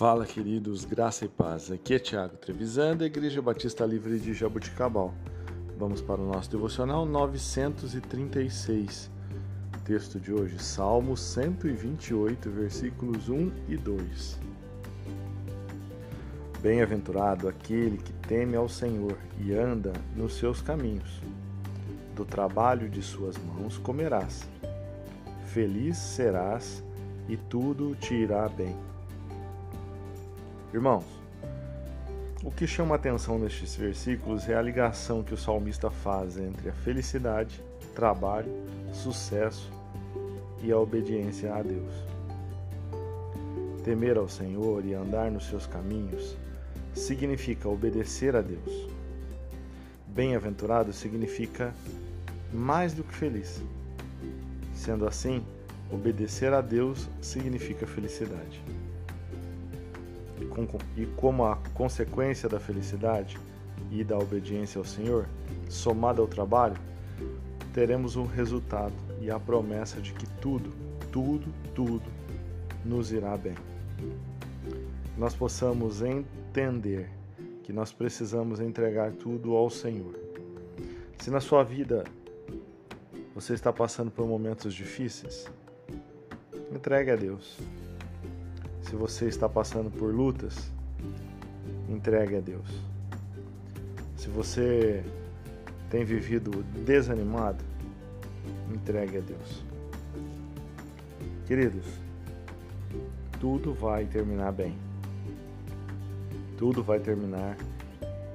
Fala, queridos, graça e paz. Aqui é Tiago Trevisan, da Igreja Batista Livre de Jabuticabal. Vamos para o nosso devocional 936. Texto de hoje, Salmo 128, versículos 1 e 2. Bem-aventurado aquele que teme ao Senhor e anda nos seus caminhos. Do trabalho de suas mãos comerás. Feliz serás e tudo te irá bem. Irmãos, o que chama atenção nestes versículos é a ligação que o salmista faz entre a felicidade, trabalho, sucesso e a obediência a Deus. Temer ao Senhor e andar nos seus caminhos significa obedecer a Deus. Bem-aventurado significa mais do que feliz. Sendo assim, obedecer a Deus significa felicidade e como a consequência da felicidade e da obediência ao Senhor, somada ao trabalho, teremos um resultado e a promessa de que tudo, tudo, tudo nos irá bem. Nós possamos entender que nós precisamos entregar tudo ao Senhor. Se na sua vida você está passando por momentos difíceis, entregue a Deus. Se você está passando por lutas, entregue a Deus. Se você tem vivido desanimado, entregue a Deus. Queridos, tudo vai terminar bem. Tudo vai terminar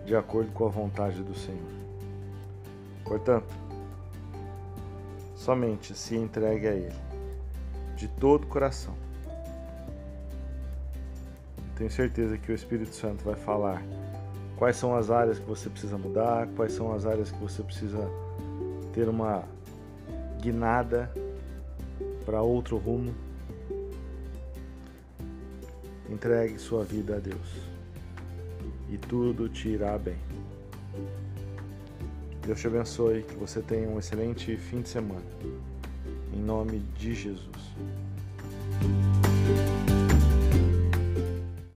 de acordo com a vontade do Senhor. Portanto, somente se entregue a Ele, de todo o coração tenho certeza que o Espírito Santo vai falar quais são as áreas que você precisa mudar, quais são as áreas que você precisa ter uma guinada para outro rumo. Entregue sua vida a Deus e tudo te irá bem. Deus te abençoe, que você tenha um excelente fim de semana. Em nome de Jesus.